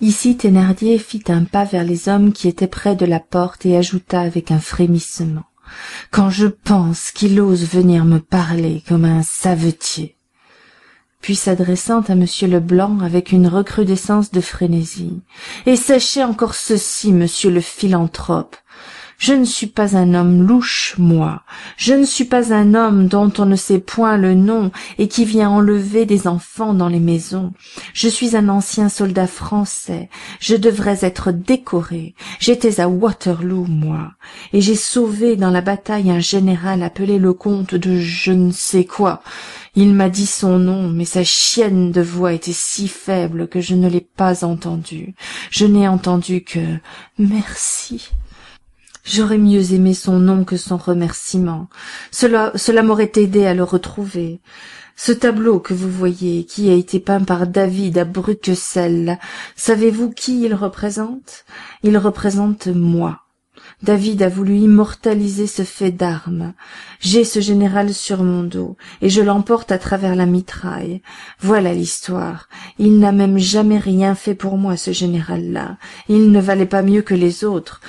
ici thénardier fit un pas vers les hommes qui étaient près de la porte et ajouta avec un frémissement. Quand je pense qu'il ose venir me parler comme un savetier. Puis s'adressant à monsieur leblanc avec une recrudescence de frénésie. Et sachez encore ceci monsieur le philanthrope je ne suis pas un homme louche moi. Je ne suis pas un homme dont on ne sait point le nom et qui vient enlever des enfants dans les maisons. Je suis un ancien soldat français. Je devrais être décoré. J'étais à waterloo moi. Et j'ai sauvé dans la bataille un général appelé le comte de je ne sais quoi. Il m'a dit son nom mais sa chienne de voix était si faible que je ne l'ai pas entendu. Je n'ai entendu que merci j'aurais mieux aimé son nom que son remerciement. Cela cela m'aurait aidé à le retrouver. Ce tableau que vous voyez qui a été peint par david à bruqueselles savez-vous qui il représente? Il représente moi. David a voulu immortaliser ce fait d'armes. J'ai ce général sur mon dos et je l'emporte à travers la mitraille. Voilà l'histoire. Il n'a même jamais rien fait pour moi ce général là il ne valait pas mieux que les autres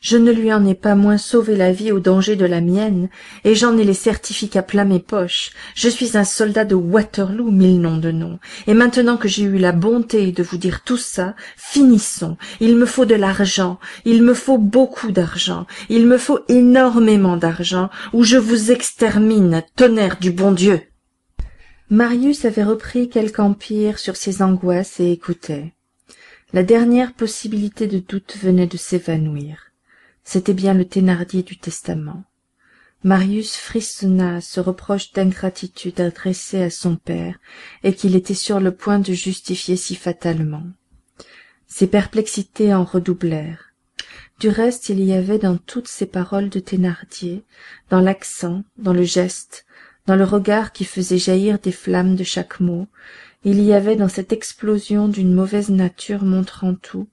je ne lui en ai pas moins sauvé la vie au danger de la mienne et j'en ai les certificats plein mes poches. Je suis un soldat de waterloo mille noms de noms. Et maintenant que j'ai eu la bonté de vous dire tout ça finissons. Il me faut de l'argent. Il me faut beaucoup d'argent. Il me faut énormément d'argent ou je vous extermine tonnerre du bon dieu. Marius avait repris quelque empire sur ses angoisses et écoutait. La dernière possibilité de doute venait de s'évanouir c'était bien le thénardier du testament. Marius frissonna à ce reproche d'ingratitude adressé à son père et qu'il était sur le point de justifier si fatalement. Ses perplexités en redoublèrent. Du reste il y avait dans toutes ces paroles de thénardier dans l'accent dans le geste dans le regard qui faisait jaillir des flammes de chaque mot il y avait dans cette explosion d'une mauvaise nature montrant tout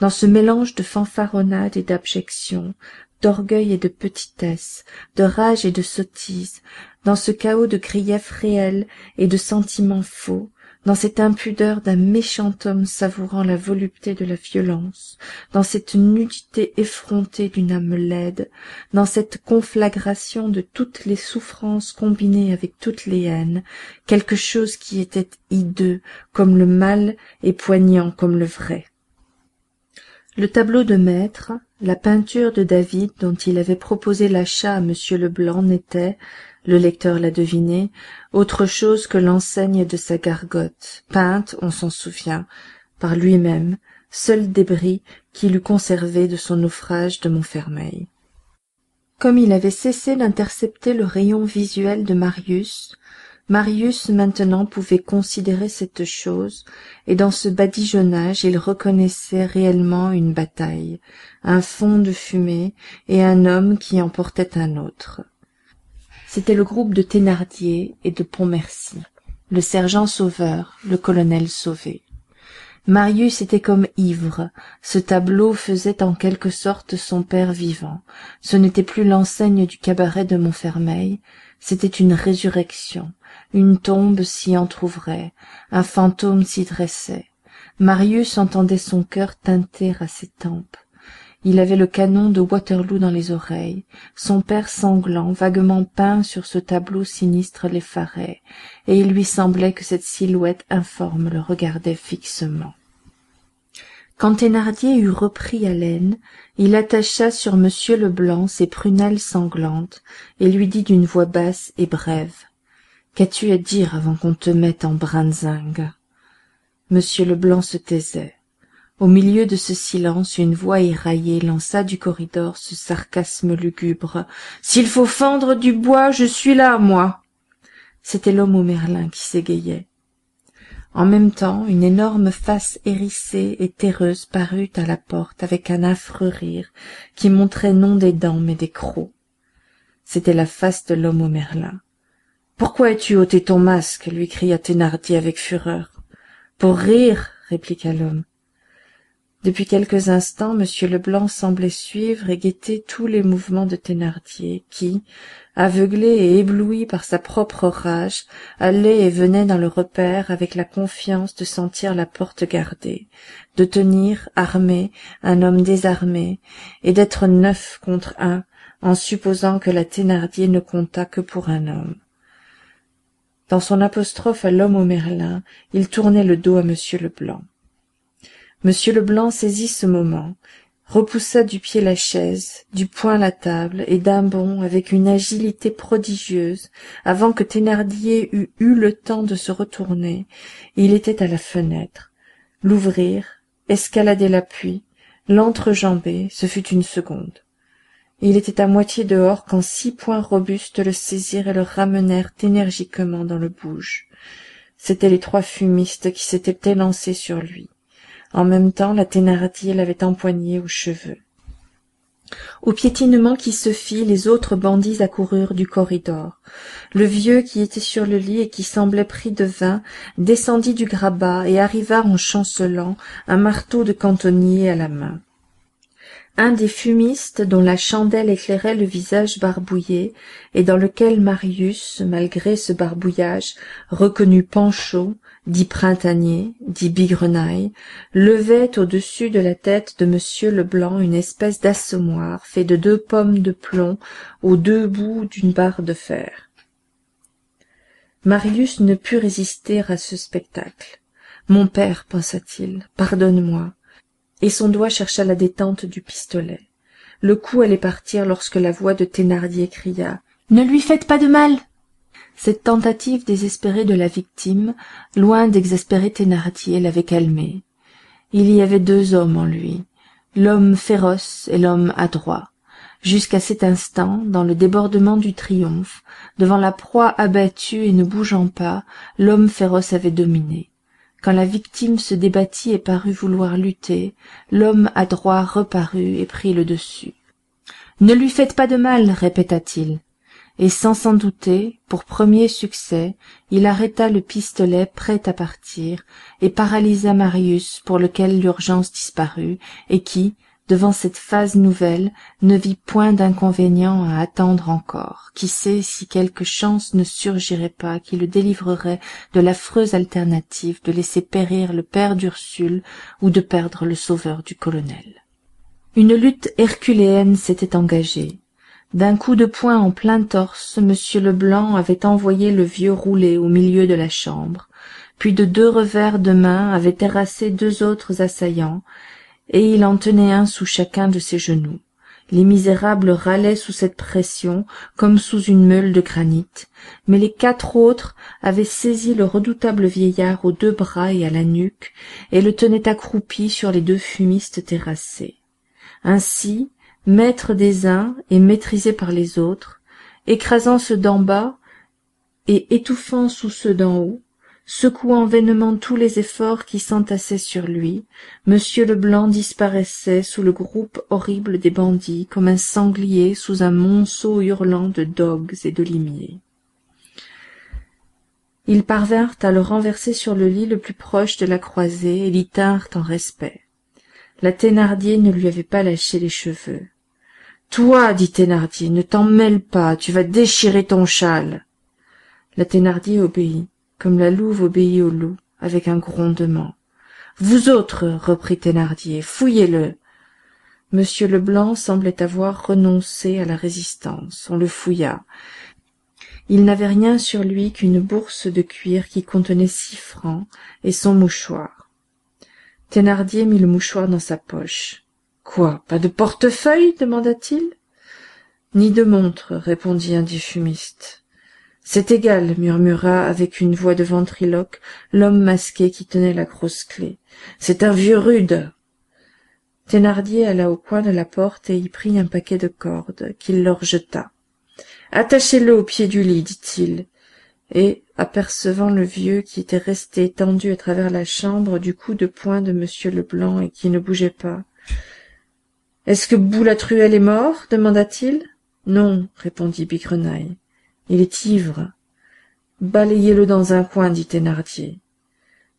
dans ce mélange de fanfaronnade et d'abjection d'orgueil et de petitesse de rage et de sottise dans ce chaos de griefs réels et de sentiments faux dans cette impudeur d'un méchant homme savourant la volupté de la violence dans cette nudité effrontée d'une âme laide dans cette conflagration de toutes les souffrances combinées avec toutes les haines quelque chose qui était hideux comme le mal et poignant comme le vrai. Le tableau de maître la peinture de david dont il avait proposé l'achat à m leblanc n'était le lecteur l'a deviné. Autre chose que l'enseigne de sa gargote. Peinte on s'en souvient par lui-même seul débris qu'il eût conservé de son naufrage de montfermeil. Comme il avait cessé d'intercepter le rayon visuel de marius marius maintenant pouvait considérer cette chose et dans ce badigeonnage il reconnaissait réellement une bataille un fond de fumée et un homme qui emportait un autre c'était le groupe de thénardier et de pontmercy. Le sergent sauveur le colonel sauvé. Marius était comme ivre. Ce tableau faisait en quelque sorte son père vivant. Ce n'était plus l'enseigne du cabaret de montfermeil. C'était une résurrection. Une tombe s'y entr'ouvrait. Un fantôme s'y dressait. Marius entendait son coeur tinter à ses tempes il avait le canon de waterloo dans les oreilles son père sanglant vaguement peint sur ce tableau sinistre l'effarait et il lui semblait que cette silhouette informe le regardait fixement. Quand thénardier eut repris haleine il attacha sur m leblanc ses prunelles sanglantes et lui dit d'une voix basse et brève qu'as-tu à dire avant qu'on te mette en brinzingue? M leblanc se taisait au milieu de ce silence une voix éraillée lança du corridor ce sarcasme lugubre. S'il faut fendre du bois je suis là moi. C'était l'homme au merlin qui s'égayait. En même temps une énorme face hérissée et terreuse parut à la porte avec un affreux rire qui montrait non des dents mais des crocs. C'était la face de l'homme au merlin pourquoi as-tu ôté ton masque? lui cria thénardier avec fureur pour rire! répliqua l'homme depuis quelques instants m leblanc semblait suivre et guetter tous les mouvements de thénardier qui aveuglé et ébloui par sa propre rage allait et venait dans le repaire avec la confiance de sentir la porte gardée de tenir armé un homme désarmé et d'être neuf contre un en supposant que la thénardier ne comptât que pour un homme. Dans son apostrophe à l'homme au merlin il tournait le dos à m leblanc m leblanc saisit ce moment repoussa du pied la chaise du poing la table et d'un bond avec une agilité prodigieuse avant que thénardier eût eu le temps de se retourner. Il était à la fenêtre. L'ouvrir escalader l'appui l'entrejamber ce fut une seconde. Il était à moitié dehors quand six poings robustes le saisirent et le ramenèrent énergiquement dans le bouge. C'étaient les trois fumistes qui s'étaient élancés sur lui en même temps la thénardier l'avait empoigné aux cheveux. Au piétinement qui se fit les autres bandits accoururent du corridor. Le vieux qui était sur le lit et qui semblait pris de vin descendit du grabat et arriva en chancelant un marteau de cantonnier à la main. Un des fumistes dont la chandelle éclairait le visage barbouillé et dans lequel marius malgré ce barbouillage reconnut panchaud dit printanier dit bigrenaille levait au-dessus de la tête de m leblanc une espèce d'assommoir fait de deux pommes de plomb aux deux bouts d'une barre de fer. Marius ne put résister à ce spectacle. Mon père pensa-t-il pardonne-moi. Et son doigt chercha la détente du pistolet. Le coup allait partir lorsque la voix de thénardier cria ne lui faites pas de mal cette tentative désespérée de la victime loin d'exaspérer thénardier l'avait calmé il y avait deux hommes en lui l'homme féroce et l'homme adroit. Jusqu'à cet instant dans le débordement du triomphe devant la proie abattue et ne bougeant pas l'homme féroce avait dominé. Quand la victime se débattit et parut vouloir lutter l'homme adroit reparut et prit le dessus ne lui faites pas de mal répéta-t-il et sans s'en douter pour premier succès il arrêta le pistolet prêt à partir et paralysa marius pour lequel l'urgence disparut et qui devant cette phase nouvelle ne vit point d'inconvénient à attendre encore qui sait si quelque chance ne surgirait pas qui le délivrerait de l'affreuse alternative de laisser périr le père d'ursule ou de perdre le sauveur du colonel. Une lutte herculéenne s'était engagée d'un coup de poing en plein torse m leblanc avait envoyé le vieux rouler au milieu de la chambre. Puis de deux revers de main avait terrassé deux autres assaillants et il en tenait un sous chacun de ses genoux. Les misérables râlaient sous cette pression comme sous une meule de granit. Mais les quatre autres avaient saisi le redoutable vieillard aux deux bras et à la nuque et le tenaient accroupi sur les deux fumistes terrassés. Ainsi maître des uns et maîtrisé par les autres écrasant ceux d'en bas et étouffant sous ceux d'en haut secouant vainement tous les efforts qui s'entassaient sur lui m leblanc disparaissait sous le groupe horrible des bandits comme un sanglier sous un monceau hurlant de dogues et de limiers. Ils parvinrent à le renverser sur le lit le plus proche de la croisée et l'y tinrent en respect. La thénardier ne lui avait pas lâché les cheveux toi dit thénardier ne t'en mêle pas tu vas déchirer ton châle. La thénardier obéit comme la louve obéit au loup avec un grondement. Vous autres reprit thénardier fouillez-le. M leblanc semblait avoir renoncé à la résistance on le fouilla. Il n'avait rien sur lui qu'une bourse de cuir qui contenait six francs et son mouchoir. Thénardier mit le mouchoir dans sa poche quoi pas de portefeuille demanda-t-il. Ni de montre répondit un des fumistes. C'est égal murmura avec une voix de ventriloque l'homme masqué qui tenait la grosse clef c'est un vieux rude. Thénardier alla au coin de la porte et y prit un paquet de cordes qu'il leur jeta. Attachez le au pied du lit dit-il et apercevant le vieux qui était resté étendu à travers la chambre du coup de poing de m leblanc et qui ne bougeait pas est-ce que boulatruelle est mort? demanda-t-il non répondit il est ivre. Balayez le dans un coin dit thénardier.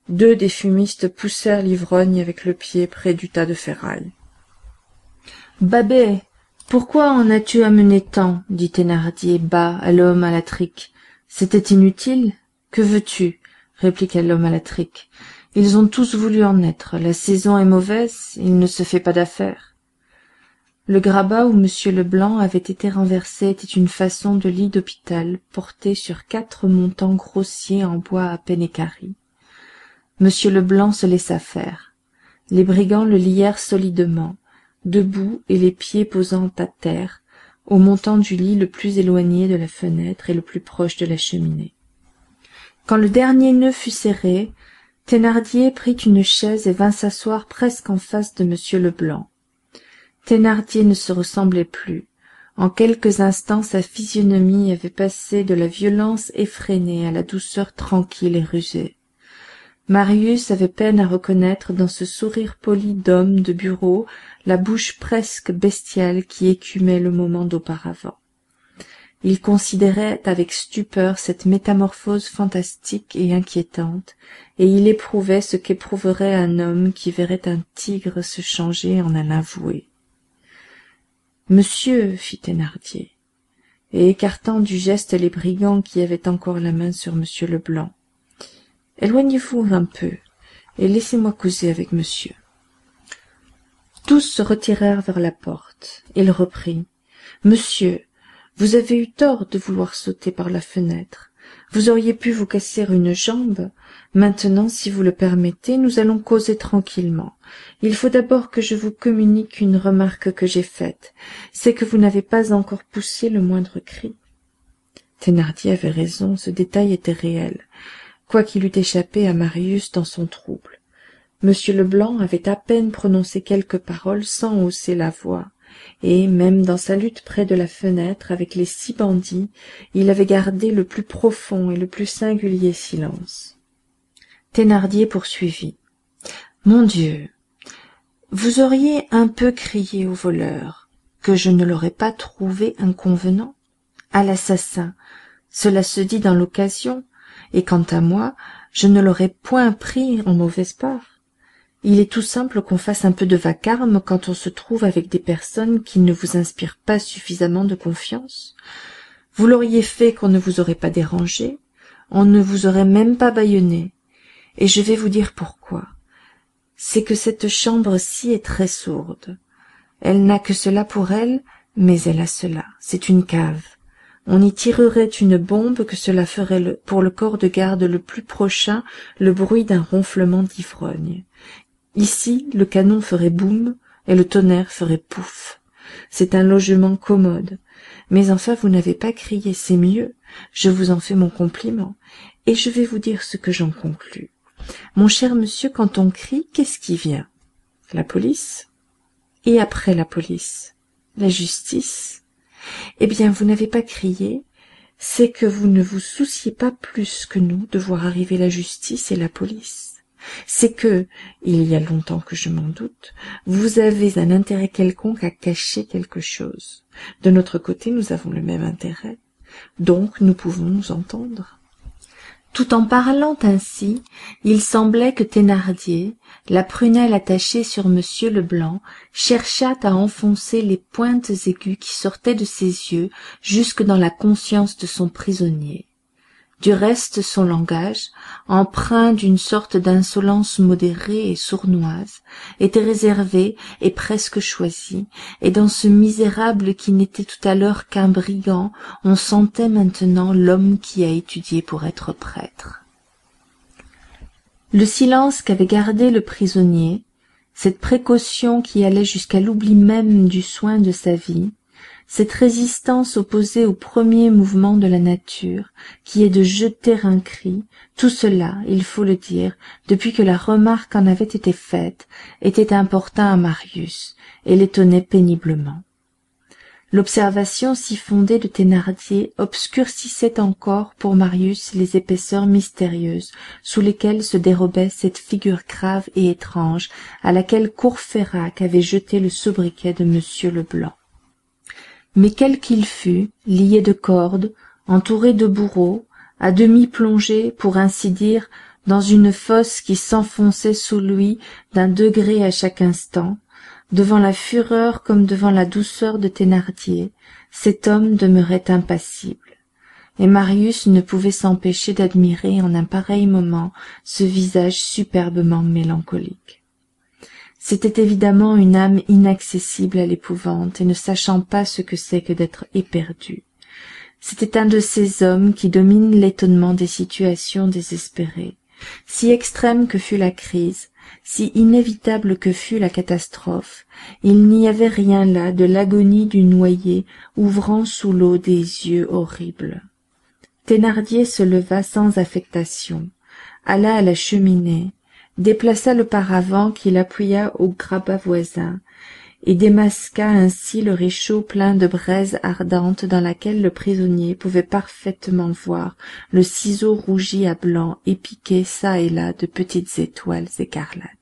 Deux des fumistes poussèrent l'ivrogne avec le pied près du tas de ferraille babet pourquoi en as-tu amené tant? dit thénardier bas à l'homme à la trique c'était inutile. Que veux-tu? répliqua l'homme à la trique ils ont tous voulu en être. La saison est mauvaise. Il ne se fait pas d'affaires le grabat où m leblanc avait été renversé était une façon de lit d'hôpital porté sur quatre montants grossiers en bois à peine équarris m leblanc se laissa faire. Les brigands le lièrent solidement debout et les pieds posant à terre au montant du lit le plus éloigné de la fenêtre et le plus proche de la cheminée. Quand le dernier nœud fut serré thénardier prit une chaise et vint s'asseoir presque en face de m leblanc thénardier ne se ressemblait plus. En quelques instants sa physionomie avait passé de la violence effrénée à la douceur tranquille et rusée. Marius avait peine à reconnaître dans ce sourire poli d'homme de bureau la bouche presque bestiale qui écumait le moment d'auparavant. Il considérait avec stupeur cette métamorphose fantastique et inquiétante et il éprouvait ce qu'éprouverait un homme qui verrait un tigre se changer en un avoué monsieur fit thénardier et écartant du geste les brigands qui avaient encore la main sur m leblanc éloignez-vous un peu et laissez-moi causer avec monsieur. Tous se retirèrent vers la porte. Il reprit. Monsieur vous avez eu tort de vouloir sauter par la fenêtre vous auriez pu vous casser une jambe. Maintenant si vous le permettez nous allons causer tranquillement. Il faut d'abord que je vous communique une remarque que j'ai faite. C'est que vous n'avez pas encore poussé le moindre cri. Thénardier avait raison ce détail était réel. Quoiqu'il eût échappé à marius dans son trouble. M leblanc avait à peine prononcé quelques paroles sans hausser la voix et même dans sa lutte près de la fenêtre avec les six bandits il avait gardé le plus profond et le plus singulier silence. Thénardier poursuivit. Mon dieu vous auriez un peu crié au voleur que je ne l'aurais pas trouvé inconvenant. À l'assassin cela se dit dans l'occasion et quant à moi je ne l'aurais point pris en mauvaise part il est tout simple qu'on fasse un peu de vacarme quand on se trouve avec des personnes qui ne vous inspirent pas suffisamment de confiance. Vous l'auriez fait qu'on ne vous aurait pas dérangé. On ne vous aurait même pas bâillonné. Et je vais vous dire pourquoi. C'est que cette chambre-ci est très sourde. Elle n'a que cela pour elle mais elle a cela. C'est une cave. On y tirerait une bombe que cela ferait pour le corps de garde le plus prochain le bruit d'un ronflement d'ivrogne ici le canon ferait boum et le tonnerre ferait pouf. C'est un logement commode. Mais enfin vous n'avez pas crié c'est mieux. Je vous en fais mon compliment et je vais vous dire ce que j'en conclus. Mon cher monsieur quand on crie qu'est-ce qui vient? La police? Et après la police? La justice? Eh bien vous n'avez pas crié. C'est que vous ne vous souciez pas plus que nous de voir arriver la justice et la police c'est que il y a longtemps que je m'en doute vous avez un intérêt quelconque à cacher quelque chose. De notre côté nous avons le même intérêt. Donc nous pouvons nous entendre. Tout en parlant ainsi il semblait que thénardier la prunelle attachée sur m leblanc cherchât à enfoncer les pointes aiguës qui sortaient de ses yeux jusque dans la conscience de son prisonnier du reste son langage empreint d'une sorte d'insolence modérée et sournoise était réservé et presque choisi et dans ce misérable qui n'était tout à l'heure qu'un brigand on sentait maintenant l'homme qui a étudié pour être prêtre. Le silence qu'avait gardé le prisonnier cette précaution qui allait jusqu'à l'oubli même du soin de sa vie cette résistance opposée au premier mouvement de la nature qui est de jeter un cri tout cela il faut le dire depuis que la remarque en avait été faite était importun à marius et l'étonnait péniblement. L'observation si fondée de thénardier obscurcissait encore pour marius les épaisseurs mystérieuses sous lesquelles se dérobait cette figure grave et étrange à laquelle courfeyrac avait jeté le sobriquet de m leblanc mais quel qu'il fût lié de cordes entouré de bourreaux à demi plongé pour ainsi dire dans une fosse qui s'enfonçait sous lui d'un degré à chaque instant devant la fureur comme devant la douceur de thénardier cet homme demeurait impassible. Et marius ne pouvait s'empêcher d'admirer en un pareil moment ce visage superbement mélancolique c'était évidemment une âme inaccessible à l'épouvante et ne sachant pas ce que c'est que d'être éperdu. C'était un de ces hommes qui dominent l'étonnement des situations désespérées. Si extrême que fût la crise si inévitable que fût la catastrophe il n'y avait rien là de l'agonie du noyé ouvrant sous l'eau des yeux horribles. Thénardier se leva sans affectation alla à la cheminée déplaça le paravent qu'il appuya au grabat voisin et démasqua ainsi le réchaud plein de braise ardente dans laquelle le prisonnier pouvait parfaitement voir le ciseau rougi à blanc et piqué çà et là de petites étoiles écarlates